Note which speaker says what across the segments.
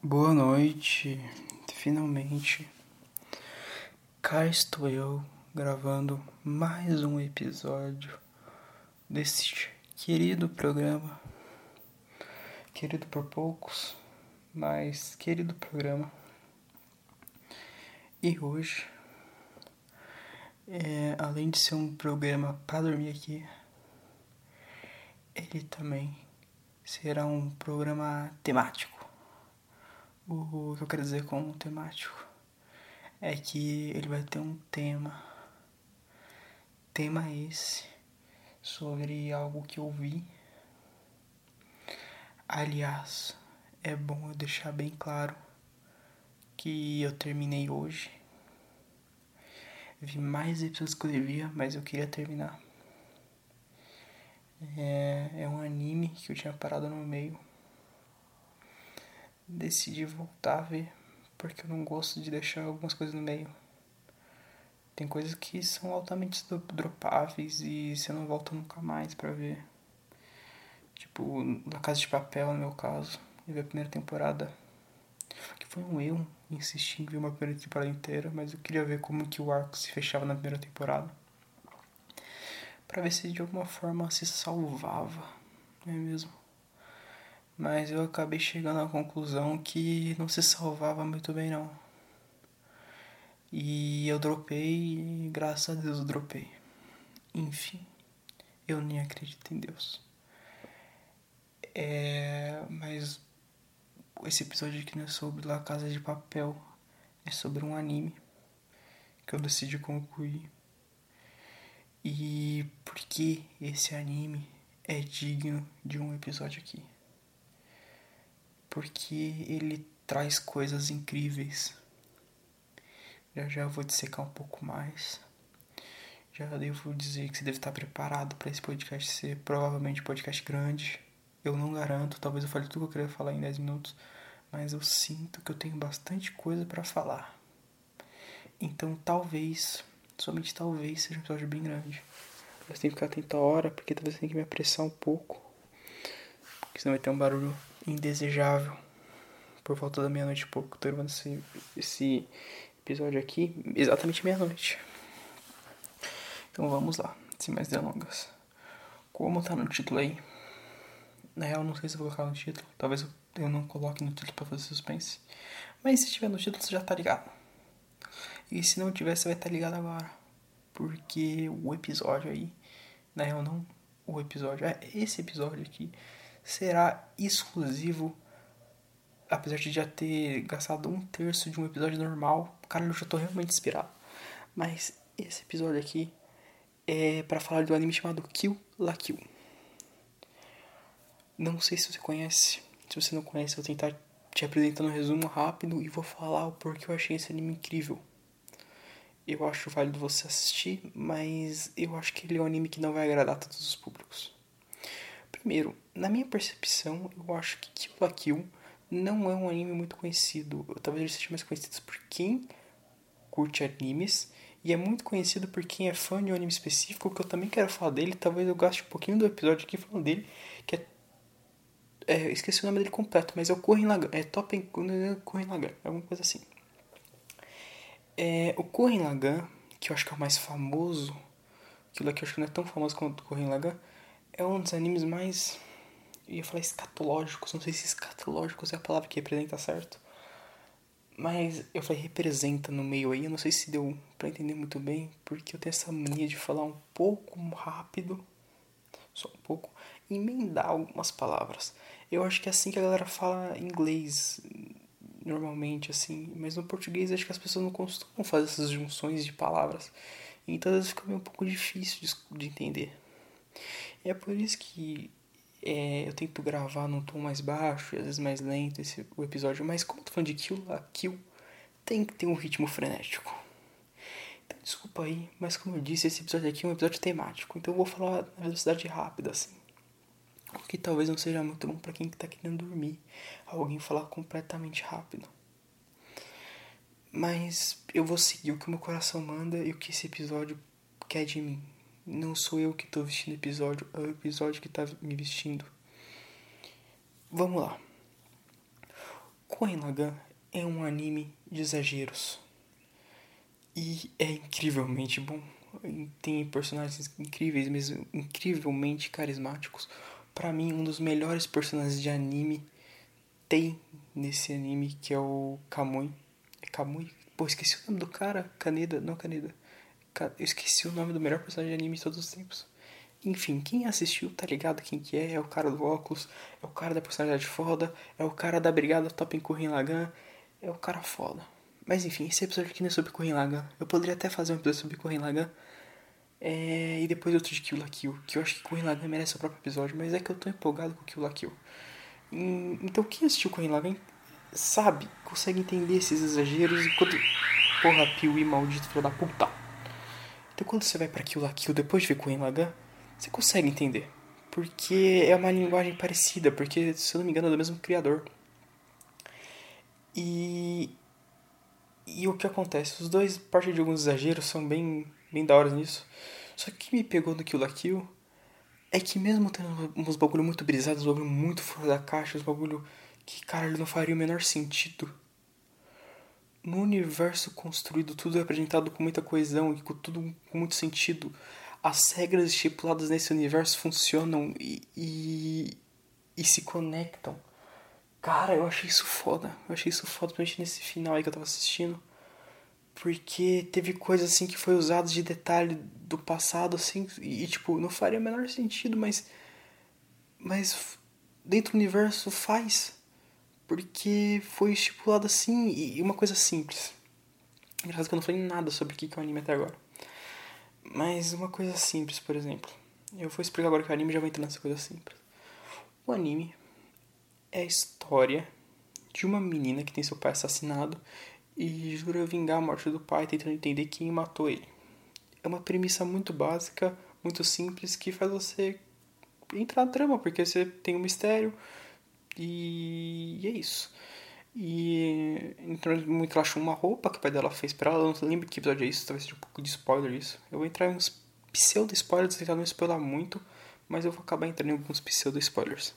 Speaker 1: Boa noite, finalmente cá estou eu gravando mais um episódio desse querido programa, querido por poucos, mas querido programa. E hoje, é, além de ser um programa para dormir aqui, ele também será um programa temático. O que eu quero dizer com o temático é que ele vai ter um tema. Tema esse sobre algo que eu vi. Aliás, é bom eu deixar bem claro que eu terminei hoje. Vi mais episódios que eu devia, mas eu queria terminar. É, é um anime que eu tinha parado no meio decidi voltar a ver, porque eu não gosto de deixar algumas coisas no meio. Tem coisas que são altamente dropáveis e você não volta nunca mais para ver. Tipo, La Casa de Papel, no meu caso. Eu vi a primeira temporada. Que foi um erro insistir em ver uma primeira temporada inteira, mas eu queria ver como que o arco se fechava na primeira temporada. para ver se de alguma forma se salvava, não é mesmo? Mas eu acabei chegando à conclusão que não se salvava muito bem não. E eu dropei e graças a Deus eu dropei. Enfim, eu nem acredito em Deus. É, mas esse episódio aqui não é sobre La Casa de Papel, é sobre um anime que eu decidi concluir. E por que esse anime é digno de um episódio aqui? Porque ele traz coisas incríveis. Já já vou dissecar um pouco mais. Já devo dizer que você deve estar preparado para esse podcast ser provavelmente um podcast grande. Eu não garanto, talvez eu fale tudo que eu queria falar em 10 minutos, mas eu sinto que eu tenho bastante coisa para falar. Então talvez, somente talvez, seja um episódio bem grande. Mas tem que ficar atento à hora, porque talvez eu tenha que me apressar um pouco. Porque senão vai ter um barulho indesejável por volta da meia-noite e pouco. Tô gravando esse, esse episódio aqui exatamente meia-noite. Então vamos lá, sem mais delongas. Como tá no título aí? Na real, não sei se eu vou colocar no título. Talvez eu não coloque no título pra fazer suspense. Mas se tiver no título, você já tá ligado. E se não tiver, você vai estar tá ligado agora. Porque o episódio aí. Na real, não o episódio. É esse episódio aqui será exclusivo. Apesar de já ter gastado um terço de um episódio normal, cara, eu já tô realmente inspirado. Mas esse episódio aqui é para falar de um anime chamado Kill la Kill. Não sei se você conhece. Se você não conhece, eu vou tentar te apresentar um resumo rápido e vou falar o porquê eu achei esse anime incrível. Eu acho válido você assistir, mas eu acho que ele é um anime que não vai agradar a todos os públicos. Primeiro, na minha percepção, eu acho que Kill la Kill não é um anime muito conhecido. Talvez ele seja mais conhecido por quem curte animes. E é muito conhecido por quem é fã de um anime específico, que eu também quero falar dele. Talvez eu gaste um pouquinho do episódio aqui falando dele, que é... é esqueci o nome dele completo, mas é o Corren Lagan. É Top Corren Lagan, alguma coisa assim. É, o Corren Lagan, que eu acho que é o mais famoso, aquilo aqui eu acho que não é tão famoso quanto o Corren Lagan, é um dos animes mais. Eu ia falar escatológicos, não sei se escatológicos é a palavra que representa certo. Mas eu falei representa no meio aí, eu não sei se deu pra entender muito bem, porque eu tenho essa mania de falar um pouco rápido, só um pouco, e emendar algumas palavras. Eu acho que é assim que a galera fala inglês, normalmente, assim, mas no português acho que as pessoas não costumam fazer essas junções de palavras. Então às vezes fica meio um pouco difícil de entender. É por isso que é, eu tento gravar num tom mais baixo e às vezes mais lento esse, o episódio. Mas como eu tô falando de Kill a Kill, tem que ter um ritmo frenético. Então desculpa aí, mas como eu disse, esse episódio aqui é um episódio temático. Então eu vou falar na velocidade rápida, assim. O que talvez não seja muito bom para quem tá querendo dormir. Alguém falar completamente rápido. Mas eu vou seguir o que o meu coração manda e o que esse episódio quer de mim. Não sou eu que estou vestindo o episódio, é o episódio que está me vestindo. Vamos lá. Gurren Lagann é um anime de exageros. E é incrivelmente bom. Tem personagens incríveis, mesmo incrivelmente carismáticos. Para mim, um dos melhores personagens de anime tem nesse anime, que é o Kamui. É Kamui? Pô, esqueci o nome do cara. Kaneda, não Kaneda. Eu esqueci o nome do melhor personagem de anime de todos os tempos. Enfim, quem assistiu tá ligado quem que é. É o cara do óculos, é o cara da personalidade foda, é o cara da brigada top em Kurren Lagan, é o cara foda. Mas enfim, esse episódio aqui não é sobre Kurren Lagan. Eu poderia até fazer um episódio sobre Kurren Lagan. É... E depois outro de Kill la Kill, que eu acho que Kurren Lagan merece o próprio episódio, mas é que eu tô empolgado com Kill la Kill. Então quem assistiu Kurren Lagan sabe, consegue entender esses exageros e quando... Porra, Piuí maldito filho da puta. Então quando você vai pra Kill la Kill depois de ver Kurren Lagan, você consegue entender. Porque é uma linguagem parecida, porque, se eu não me engano, é do mesmo criador. E. E o que acontece? Os dois partem de alguns exageros, são bem, bem da hora nisso. Só que o que me pegou no Kill la Kill é que mesmo tendo uns bagulho muito brisados, uns bagulho muito fora da caixa, uns bagulho que, cara, não faria o menor sentido. No universo construído, tudo é apresentado com muita coesão e com tudo com muito sentido as regras estipuladas nesse universo funcionam e, e, e, se conectam. Cara, eu achei isso foda. Eu achei isso foda, principalmente nesse final aí que eu tava assistindo. Porque teve coisas assim que foi usado de detalhe do passado, assim, e tipo, não faria o menor sentido, mas. Mas dentro do universo faz. Porque foi estipulado assim, e uma coisa simples. Engraçado que eu não falei nada sobre o que é o anime até agora. Mas uma coisa simples, por exemplo. Eu vou explicar agora que o anime já vai entrar nessa coisa simples. O anime é a história de uma menina que tem seu pai assassinado e jura vingar a morte do pai, tentando entender quem matou ele. É uma premissa muito básica, muito simples, que faz você entrar na trama, porque você tem um mistério e, e é isso. E entrou muito ela achou uma roupa que o pai dela fez pra ela. Eu não lembro que episódio é isso, talvez seja um pouco de spoiler isso. Eu vou entrar em uns pseudo spoilers, tentar não spoiler muito, mas eu vou acabar entrando em alguns pseudo spoilers.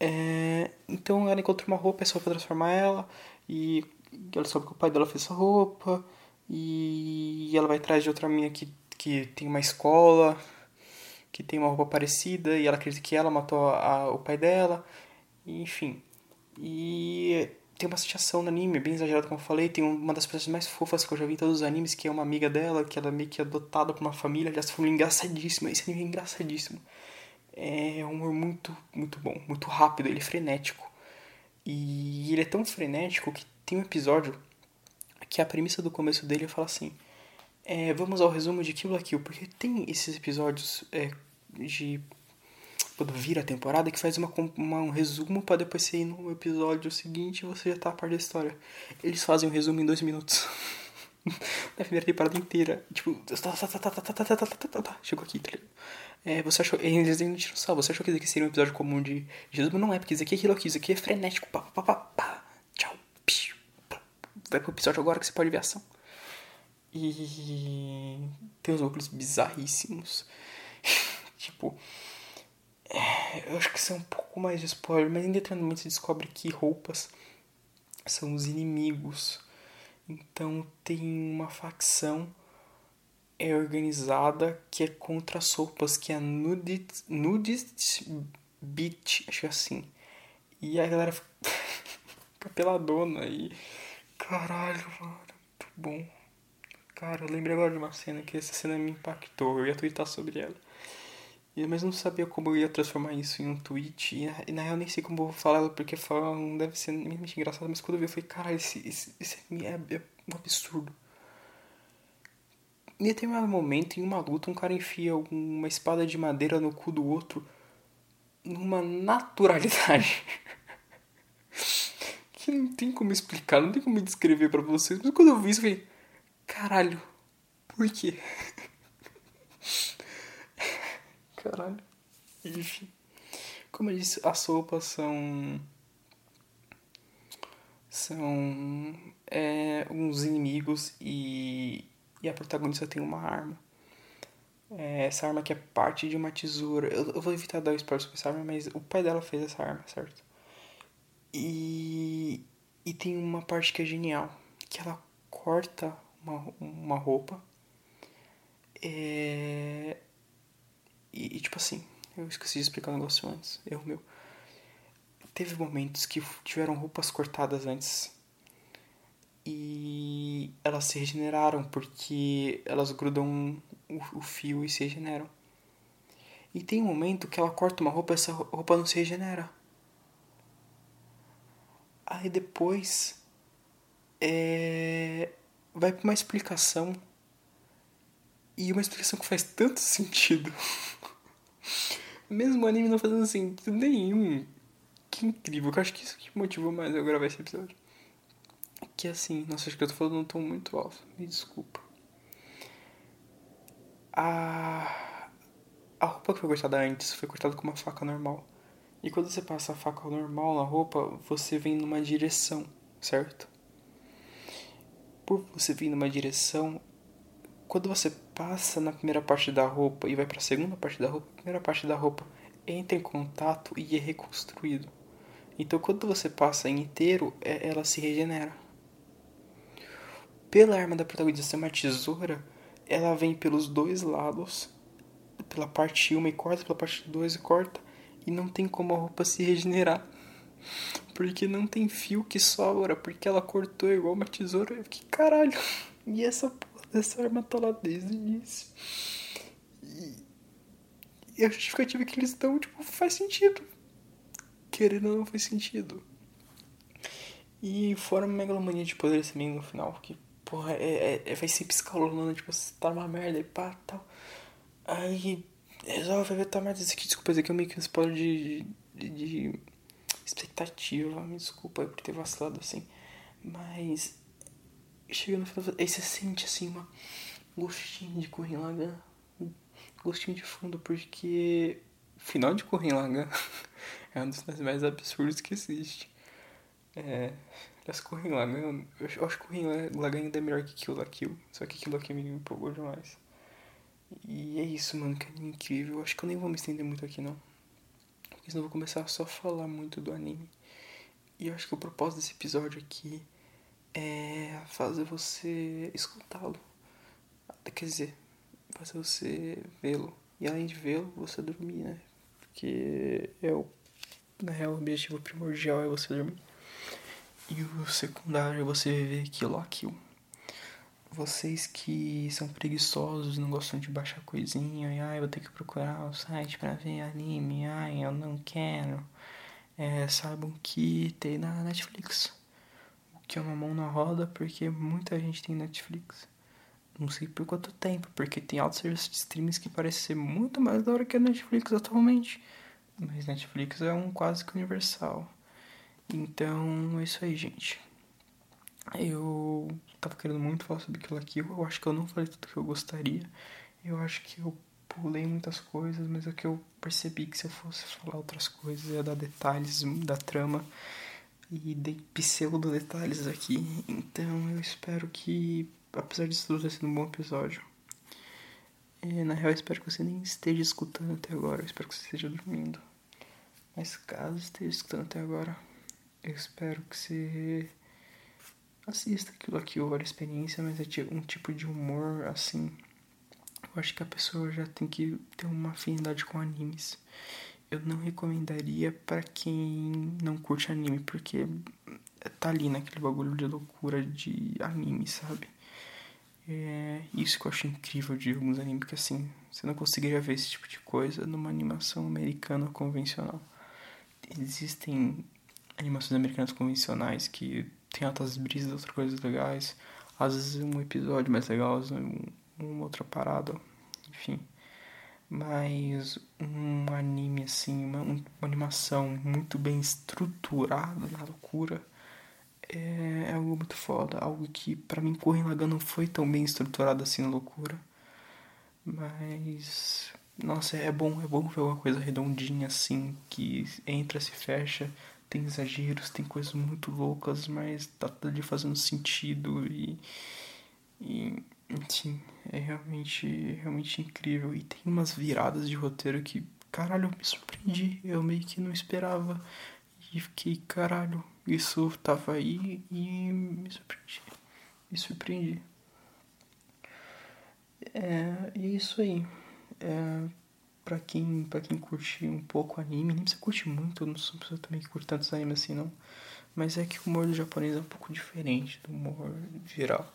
Speaker 1: É, então ela encontra uma roupa, é só pra transformar ela, e ela sabe que o pai dela fez essa roupa, e ela vai atrás de outra menina que, que tem uma escola, que tem uma roupa parecida, e ela acredita que ela matou a, o pai dela, enfim. E tem uma situação no anime, bem exagerada como eu falei. Tem uma das personagens mais fofas que eu já vi em todos os animes, que é uma amiga dela, que ela é meio que adotada por uma família. Aliás, família engraçadíssima. Esse anime é engraçadíssimo. É um humor muito, muito bom, muito rápido, ele é frenético. E ele é tão frenético que tem um episódio que a premissa do começo dele fala assim: é, Vamos ao resumo de Kill la Kill, porque tem esses episódios é, de quando vira a temporada, que faz uma, uma um resumo para depois você ir no episódio seguinte e você já tá a par da história. Eles fazem um resumo em dois minutos. da primeira temporada inteira. Tipo, chegou aqui, tá ligado? É, você achou. Eles ainda tiram sal. Você achou que isso aqui seria um episódio comum de Jesus? Mas não é, porque isso aqui é aquilo aqui. Isso aqui é frenético. Pá, pá, pá, pá. Tchau. Vai pro episódio agora que você pode ver ação. E. Tem uns óculos bizarríssimos. tipo. Eu acho que é um pouco mais de spoiler, mas em determinado se descobre que roupas são os inimigos. Então tem uma facção é organizada que é contra as roupas, que é a Nudist, nudist Beach, acho que é assim. E a galera fica peladona e. Caralho, mano, muito bom. Cara, eu lembrei agora de uma cena que essa cena me impactou. Eu ia twittar sobre ela mas não sabia como eu ia transformar isso em um tweet. E, e na real nem sei como eu vou falar porque falar não deve ser minimamente engraçado. Mas quando eu vi, eu falei, caralho, esse, esse, esse é, é um absurdo. Em determinado momento, em uma luta, um cara enfia uma espada de madeira no cu do outro numa naturalidade. que não tem como explicar, não tem como descrever para vocês. Mas quando eu vi isso, eu falei, caralho, por quê? Caralho. Enfim. Como eu disse, as roupas são. São. É, uns inimigos e. E a protagonista tem uma arma. É, essa arma que é parte de uma tesoura. Eu, eu vou evitar dar spoiler sobre essa arma, mas o pai dela fez essa arma, certo? E, E tem uma parte que é genial, que ela corta uma, uma roupa. É... E, e, tipo assim, eu esqueci de explicar um negócio antes, erro meu. Teve momentos que tiveram roupas cortadas antes e elas se regeneraram porque elas grudam o, o fio e se regeneram. E tem um momento que ela corta uma roupa e essa roupa não se regenera. Aí depois é, vai pra uma explicação. E uma explicação que faz tanto sentido. Mesmo o anime não fazendo sentido nenhum. Que incrível. Eu acho que isso que motivou mais eu gravar esse episódio. Que assim, nossa, acho que eu tô falando um tom muito alto. Me desculpa. A, a roupa que foi cortada antes foi cortada com uma faca normal. E quando você passa a faca normal na roupa, você vem numa direção, certo? Por você vir numa direção, quando você passa na primeira parte da roupa e vai para a segunda parte da roupa, a primeira parte da roupa entra em contato e é reconstruído. Então, quando você passa inteiro, é, ela se regenera. Pela arma da protagonista ser uma tesoura, ela vem pelos dois lados, pela parte 1 e corta, pela parte 2 e corta, e não tem como a roupa se regenerar. Porque não tem fio que sobra, porque ela cortou igual uma tesoura. Eu fiquei, caralho, e essa porra dessa arma tá lá desde o início. E, e a justificativa que eles dão, tipo, faz sentido. Querendo ou não faz sentido. E fora a megalomania de poder também no final, que, porra, é, é, é vai ser psicologando, tipo, você tá numa merda e pá, tal. Aí resolve ver tua merda. Aqui, desculpa, isso aqui é meio que um spoiler de, de, de expectativa. Me desculpa por ter vacilado assim. Mas chega no final, aí você sente assim uma gostinho de Corrin Lagan. Gostinho de fundo, porque final de Corrin Lagan é um dos mais absurdos que existe. É. Aliás, Corrin Lagan, eu acho que Corrin Lagan ainda é melhor que Kill la Kill. Só que Kill la Kill me empolgou demais. E é isso, mano, que é incrível. Eu acho que eu nem vou me estender muito aqui, não. Porque senão eu vou começar só a falar muito do anime. E eu acho que o propósito desse episódio aqui é fazer você escutá-lo. Quer dizer, fazer você vê-lo. E além de vê-lo, você dormir, né? Porque é o, na real, o objetivo primordial é você dormir. E o secundário é você viver aquilo, aquilo vocês que são preguiçosos, não gostam de baixar coisinha, e ai, vou ter que procurar o site para ver anime, ai, eu não quero. É, saibam que tem na Netflix. Que é uma mão na roda, porque muita gente tem Netflix. Não sei por quanto tempo, porque tem altos serviços de streams que parecem ser muito mais da hora que a Netflix atualmente. Mas Netflix é um quase que universal. Então é isso aí, gente. Eu tava querendo muito falar sobre aquilo aqui. Eu acho que eu não falei tudo que eu gostaria. Eu acho que eu pulei muitas coisas, mas é que eu percebi que se eu fosse falar outras coisas, ia dar detalhes da trama. E dei pseudo detalhes aqui. Então eu espero que, apesar disso tudo ter sido um bom episódio. É, na real, eu espero que você nem esteja escutando até agora. Eu espero que você esteja dormindo. Mas caso esteja escutando até agora, eu espero que você assista aquilo aqui, ou a experiência, mas é um tipo de humor assim. Eu acho que a pessoa já tem que ter uma afinidade com animes. Eu não recomendaria para quem não curte anime, porque tá ali naquele bagulho de loucura de anime, sabe? É isso que eu acho incrível de alguns animes, que assim, você não conseguiria ver esse tipo de coisa numa animação americana convencional. Existem animações americanas convencionais que tem altas brisas, outras coisas legais. Às vezes um episódio mais legal, um, uma outra parada, enfim. Mas um anime assim, uma, uma animação muito bem estruturada na loucura é, é, algo muito foda. Algo que para mim Corren Lagan não foi tão bem estruturado assim na loucura. Mas nossa, é bom, é bom ver uma coisa redondinha assim, que entra, se fecha, tem exageros, tem coisas muito loucas, mas tá tudo ali fazendo sentido e, e enfim, é realmente, realmente incrível. E tem umas viradas de roteiro que, caralho, me surpreendi, eu meio que não esperava. e fiquei, caralho, isso tava aí e me surpreendi. Me surpreendi. É, e é isso aí. É, pra, quem, pra quem curte um pouco anime, nem precisa curte muito, eu não sou pessoa também que curte tantos animes assim não. Mas é que o humor do japonês é um pouco diferente do humor geral.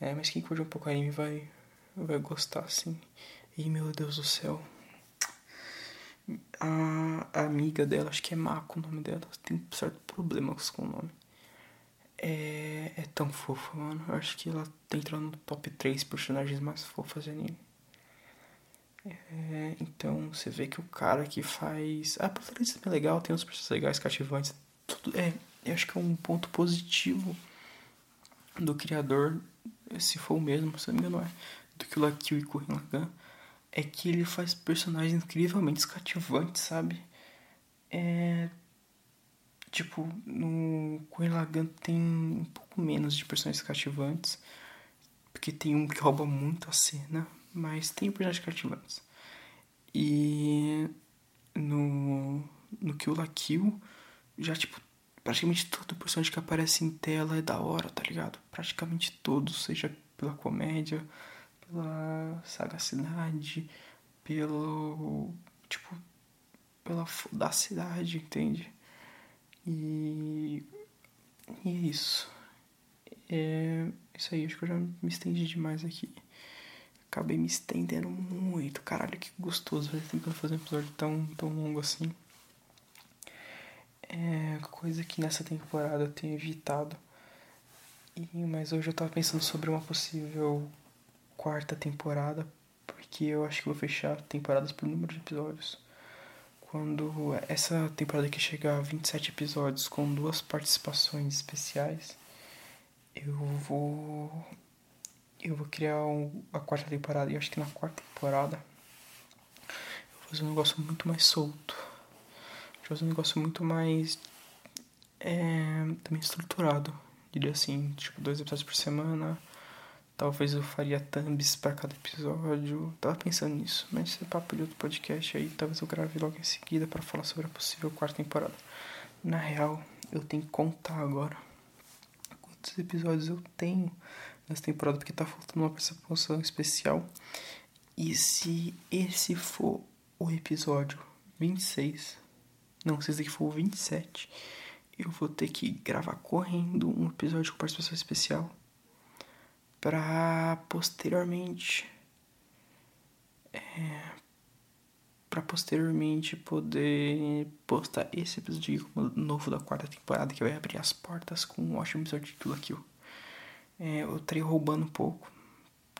Speaker 1: É, mas quem curte um pouco anime vai, vai gostar, assim. E meu Deus do céu. A, a amiga dela, acho que é Mako o nome dela, tem um certo problema com o nome. É, é tão fofa, mano. Eu acho que ela tá entrando no top 3 personagens mais fofas de anime. É, então você vê que o cara que faz. Ah, protagonista é legal, tem uns personagens legais, cativantes. Tudo, é, eu acho que é um ponto positivo do criador, se for o mesmo, se não me engano, é, do que o Lakio e Kuren Lagan, é que ele faz personagens incrivelmente cativantes, sabe? É. Tipo, no Kuren Lagan tem um pouco menos de personagens cativantes, porque tem um que rouba muito a cena, mas tem personagens cativantes. E no, no Kill la Kill, já tipo praticamente todo personagem que aparece em tela é da hora, tá ligado? Praticamente todos, seja pela comédia, pela sagacidade, pelo. tipo. pela cidade entende? E. E é isso. É. Isso aí, acho que eu já me estendi demais aqui. Acabei me estendendo muito. Caralho, que gostoso. Já tentando fazer um episódio tão, tão longo assim. É coisa que nessa temporada eu tenho evitado. E, mas hoje eu tava pensando sobre uma possível quarta temporada, porque eu acho que vou fechar temporadas por número de episódios. Quando essa temporada que chegar a 27 episódios com duas participações especiais, eu vou eu vou criar um, a quarta temporada. E acho que na quarta temporada eu vou fazer um negócio muito mais solto fazer um negócio muito mais é, também estruturado. Diria assim, tipo, dois episódios por semana. Talvez eu faria thumbs para cada episódio. Tava pensando nisso, mas esse é papo de outro podcast aí. Talvez eu grave logo em seguida para falar sobre a possível quarta temporada. Na real, eu tenho que contar agora quantos episódios eu tenho nessa temporada, porque tá faltando uma participação especial. E se esse for o episódio 26, não, se esse aqui for o 27, eu vou ter que gravar correndo um episódio com participação especial para posteriormente é, para posteriormente poder postar esse episódio novo da quarta temporada que vai abrir as portas com um ótimo episódio de tudo aquilo. É, eu estaria roubando um pouco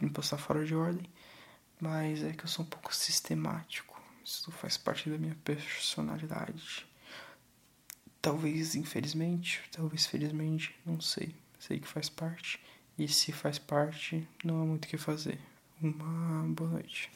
Speaker 1: me postar fora de ordem, mas é que eu sou um pouco sistemático. Isso faz parte da minha personalidade. Talvez infelizmente, talvez felizmente, não sei. Sei que faz parte. E se faz parte, não há muito o que fazer. Uma boa noite.